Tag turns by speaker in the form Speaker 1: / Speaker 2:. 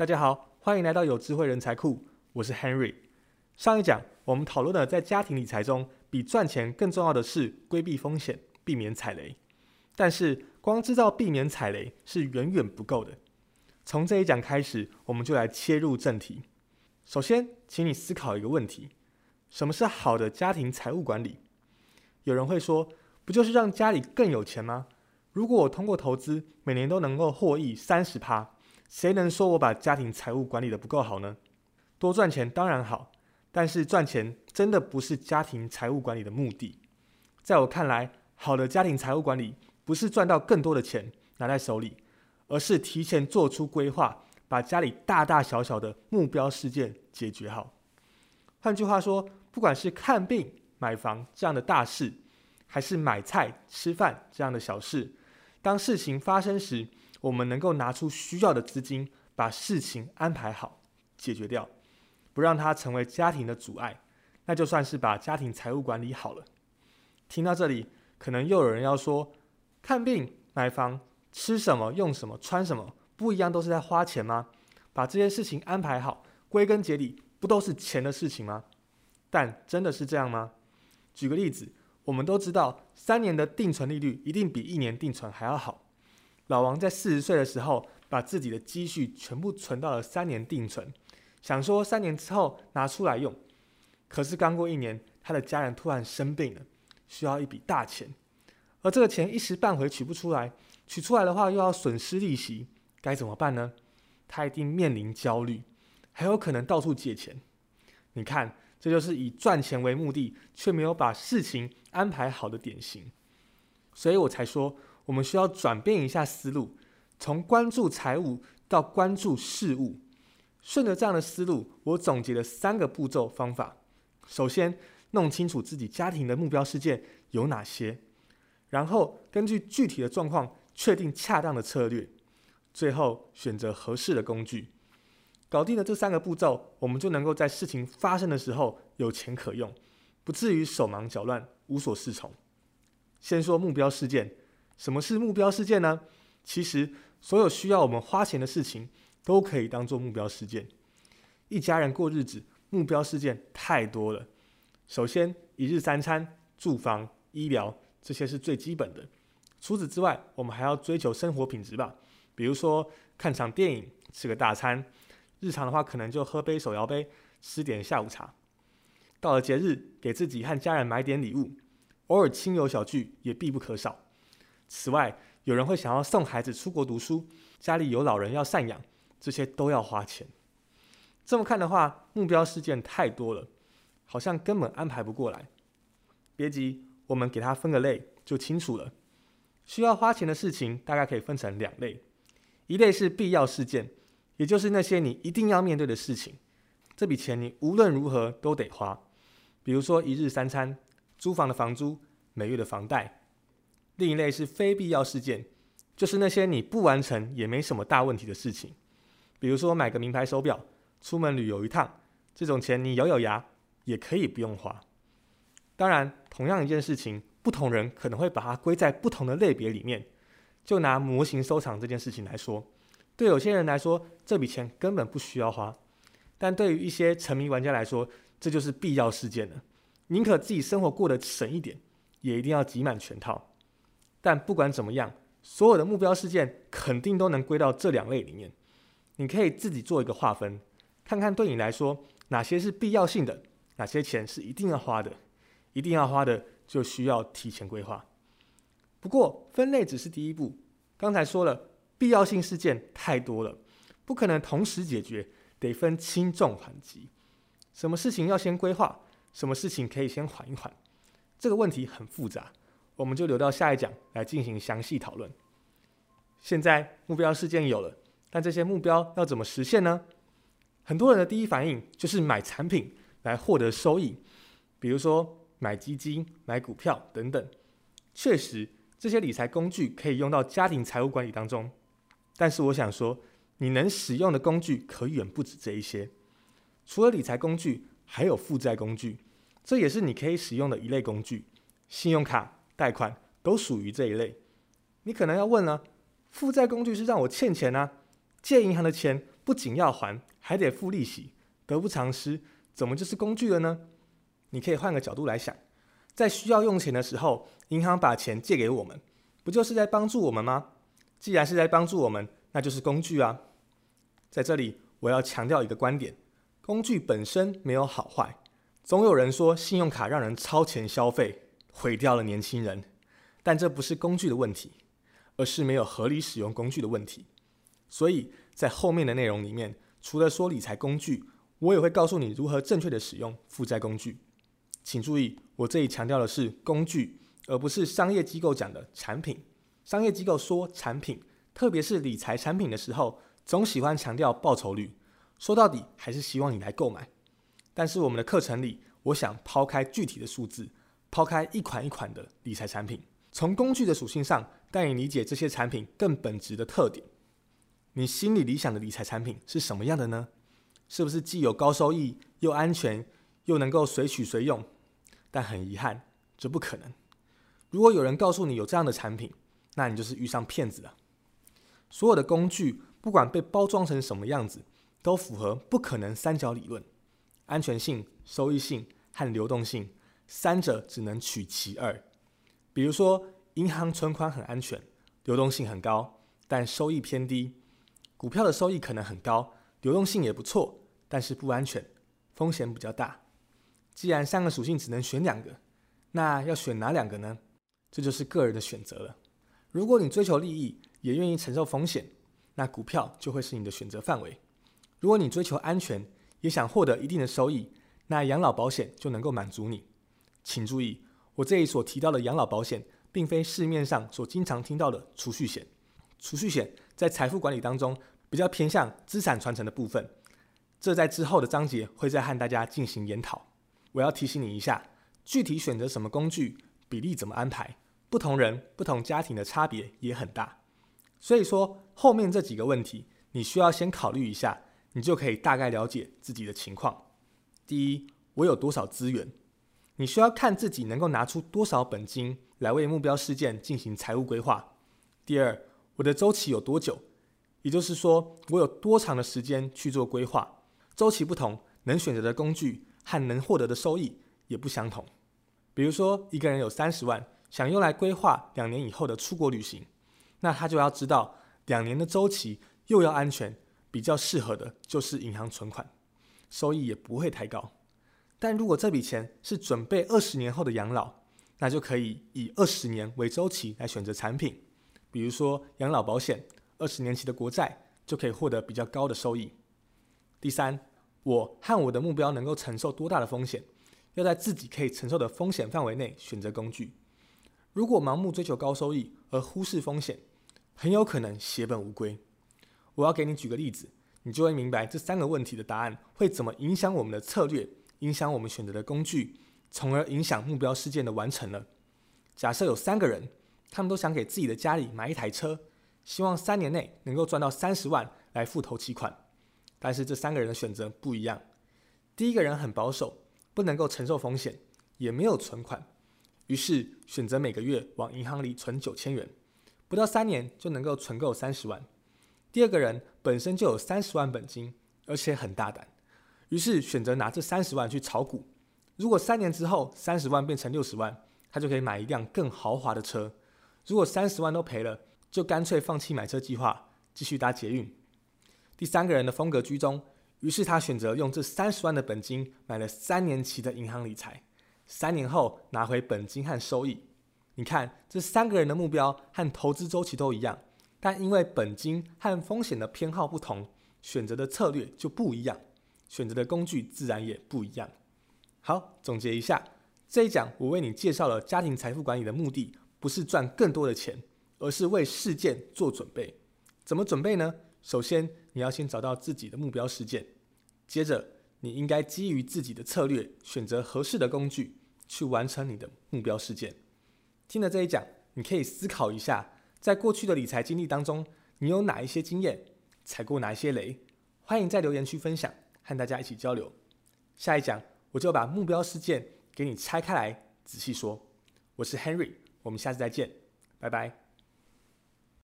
Speaker 1: 大家好，欢迎来到有智慧人才库，我是 Henry。上一讲我们讨论了在家庭理财中，比赚钱更重要的是规避风险，避免踩雷。但是光知道避免踩雷是远远不够的。从这一讲开始，我们就来切入正题。首先，请你思考一个问题：什么是好的家庭财务管理？有人会说，不就是让家里更有钱吗？如果我通过投资每年都能够获益三十趴，谁能说我把家庭财务管理的不够好呢？多赚钱当然好，但是赚钱真的不是家庭财务管理的目的。在我看来，好的家庭财务管理不是赚到更多的钱拿在手里，而是提前做出规划，把家里大大小小的目标事件解决好。换句话说，不管是看病、买房这样的大事，还是买菜、吃饭这样的小事。当事情发生时，我们能够拿出需要的资金，把事情安排好、解决掉，不让它成为家庭的阻碍，那就算是把家庭财务管理好了。听到这里，可能又有人要说：看病、买房、吃什么、用什么、穿什么，不一样都是在花钱吗？把这些事情安排好，归根结底，不都是钱的事情吗？但真的是这样吗？举个例子。我们都知道，三年的定存利率一定比一年定存还要好。老王在四十岁的时候，把自己的积蓄全部存到了三年定存，想说三年之后拿出来用。可是刚过一年，他的家人突然生病了，需要一笔大钱，而这个钱一时半会取不出来，取出来的话又要损失利息，该怎么办呢？他一定面临焦虑，还有可能到处借钱。你看。这就是以赚钱为目的，却没有把事情安排好的典型，所以我才说，我们需要转变一下思路，从关注财务到关注事物。顺着这样的思路，我总结了三个步骤方法：首先，弄清楚自己家庭的目标事件有哪些，然后根据具体的状况确定恰当的策略，最后选择合适的工具。搞定了这三个步骤，我们就能够在事情发生的时候有钱可用，不至于手忙脚乱、无所适从。先说目标事件，什么是目标事件呢？其实所有需要我们花钱的事情都可以当做目标事件。一家人过日子，目标事件太多了。首先，一日三餐、住房、医疗，这些是最基本的。除此之外，我们还要追求生活品质吧，比如说看场电影、吃个大餐。日常的话，可能就喝杯手摇杯，吃点下午茶。到了节日，给自己和家人买点礼物，偶尔亲友小聚也必不可少。此外，有人会想要送孩子出国读书，家里有老人要赡养，这些都要花钱。这么看的话，目标事件太多了，好像根本安排不过来。别急，我们给它分个类就清楚了。需要花钱的事情大概可以分成两类，一类是必要事件。也就是那些你一定要面对的事情，这笔钱你无论如何都得花。比如说一日三餐、租房的房租、每月的房贷。另一类是非必要事件，就是那些你不完成也没什么大问题的事情。比如说买个名牌手表、出门旅游一趟，这种钱你咬咬牙也可以不用花。当然，同样一件事情，不同人可能会把它归在不同的类别里面。就拿模型收藏这件事情来说。对有些人来说，这笔钱根本不需要花；但对于一些沉迷玩家来说，这就是必要事件了。宁可自己生活过得省一点，也一定要集满全套。但不管怎么样，所有的目标事件肯定都能归到这两类里面。你可以自己做一个划分，看看对你来说哪些是必要性的，哪些钱是一定要花的。一定要花的就需要提前规划。不过分类只是第一步，刚才说了。必要性事件太多了，不可能同时解决，得分轻重缓急。什么事情要先规划，什么事情可以先缓一缓，这个问题很复杂，我们就留到下一讲来进行详细讨论。现在目标事件有了，但这些目标要怎么实现呢？很多人的第一反应就是买产品来获得收益，比如说买基金、买股票等等。确实，这些理财工具可以用到家庭财务管理当中。但是我想说，你能使用的工具可远不止这一些。除了理财工具，还有负债工具，这也是你可以使用的一类工具。信用卡、贷款都属于这一类。你可能要问了，负债工具是让我欠钱啊？借银行的钱不仅要还，还得付利息，得不偿失，怎么就是工具了呢？你可以换个角度来想，在需要用钱的时候，银行把钱借给我们，不就是在帮助我们吗？既然是在帮助我们，那就是工具啊。在这里，我要强调一个观点：工具本身没有好坏。总有人说信用卡让人超前消费，毁掉了年轻人，但这不是工具的问题，而是没有合理使用工具的问题。所以在后面的内容里面，除了说理财工具，我也会告诉你如何正确的使用负债工具。请注意，我这里强调的是工具，而不是商业机构讲的产品。商业机构说产品，特别是理财产品的时候，总喜欢强调报酬率，说到底还是希望你来购买。但是我们的课程里，我想抛开具体的数字，抛开一款一款的理财产品，从工具的属性上带你理解这些产品更本质的特点。你心里理想的理财产品是什么样的呢？是不是既有高收益又安全？又能够随取随用，但很遗憾，这不可能。如果有人告诉你有这样的产品，那你就是遇上骗子了。所有的工具，不管被包装成什么样子，都符合不可能三角理论：安全性、收益性和流动性，三者只能取其二。比如说，银行存款很安全，流动性很高，但收益偏低；股票的收益可能很高，流动性也不错，但是不安全，风险比较大。既然三个属性只能选两个，那要选哪两个呢？这就是个人的选择了。如果你追求利益，也愿意承受风险，那股票就会是你的选择范围；如果你追求安全，也想获得一定的收益，那养老保险就能够满足你。请注意，我这里所提到的养老保险，并非市面上所经常听到的储蓄险。储蓄险在财富管理当中比较偏向资产传承的部分，这在之后的章节会再和大家进行研讨。我要提醒你一下，具体选择什么工具，比例怎么安排，不同人、不同家庭的差别也很大。所以说，后面这几个问题，你需要先考虑一下，你就可以大概了解自己的情况。第一，我有多少资源？你需要看自己能够拿出多少本金来为目标事件进行财务规划。第二，我的周期有多久？也就是说，我有多长的时间去做规划？周期不同，能选择的工具。和能获得的收益也不相同。比如说，一个人有三十万，想用来规划两年以后的出国旅行，那他就要知道两年的周期又要安全，比较适合的就是银行存款，收益也不会太高。但如果这笔钱是准备二十年后的养老，那就可以以二十年为周期来选择产品，比如说养老保险，二十年期的国债就可以获得比较高的收益。第三。我和我的目标能够承受多大的风险？要在自己可以承受的风险范围内选择工具。如果盲目追求高收益而忽视风险，很有可能血本无归。我要给你举个例子，你就会明白这三个问题的答案会怎么影响我们的策略，影响我们选择的工具，从而影响目标事件的完成了。假设有三个人，他们都想给自己的家里买一台车，希望三年内能够赚到三十万来付头期款。但是这三个人的选择不一样。第一个人很保守，不能够承受风险，也没有存款，于是选择每个月往银行里存九千元，不到三年就能够存够三十万。第二个人本身就有三十万本金，而且很大胆，于是选择拿这三十万去炒股。如果三年之后三十万变成六十万，他就可以买一辆更豪华的车。如果三十万都赔了，就干脆放弃买车计划，继续搭捷运。第三个人的风格居中，于是他选择用这三十万的本金买了三年期的银行理财，三年后拿回本金和收益。你看，这三个人的目标和投资周期都一样，但因为本金和风险的偏好不同，选择的策略就不一样，选择的工具自然也不一样。好，总结一下，这一讲我为你介绍了家庭财富管理的目的，不是赚更多的钱，而是为事件做准备。怎么准备呢？首先，你要先找到自己的目标事件，接着你应该基于自己的策略，选择合适的工具去完成你的目标事件。听了这一讲，你可以思考一下，在过去的理财经历当中，你有哪一些经验，踩过哪一些雷？欢迎在留言区分享，和大家一起交流。下一讲我就把目标事件给你拆开来仔细说。我是 Henry，我们下次再见，拜拜。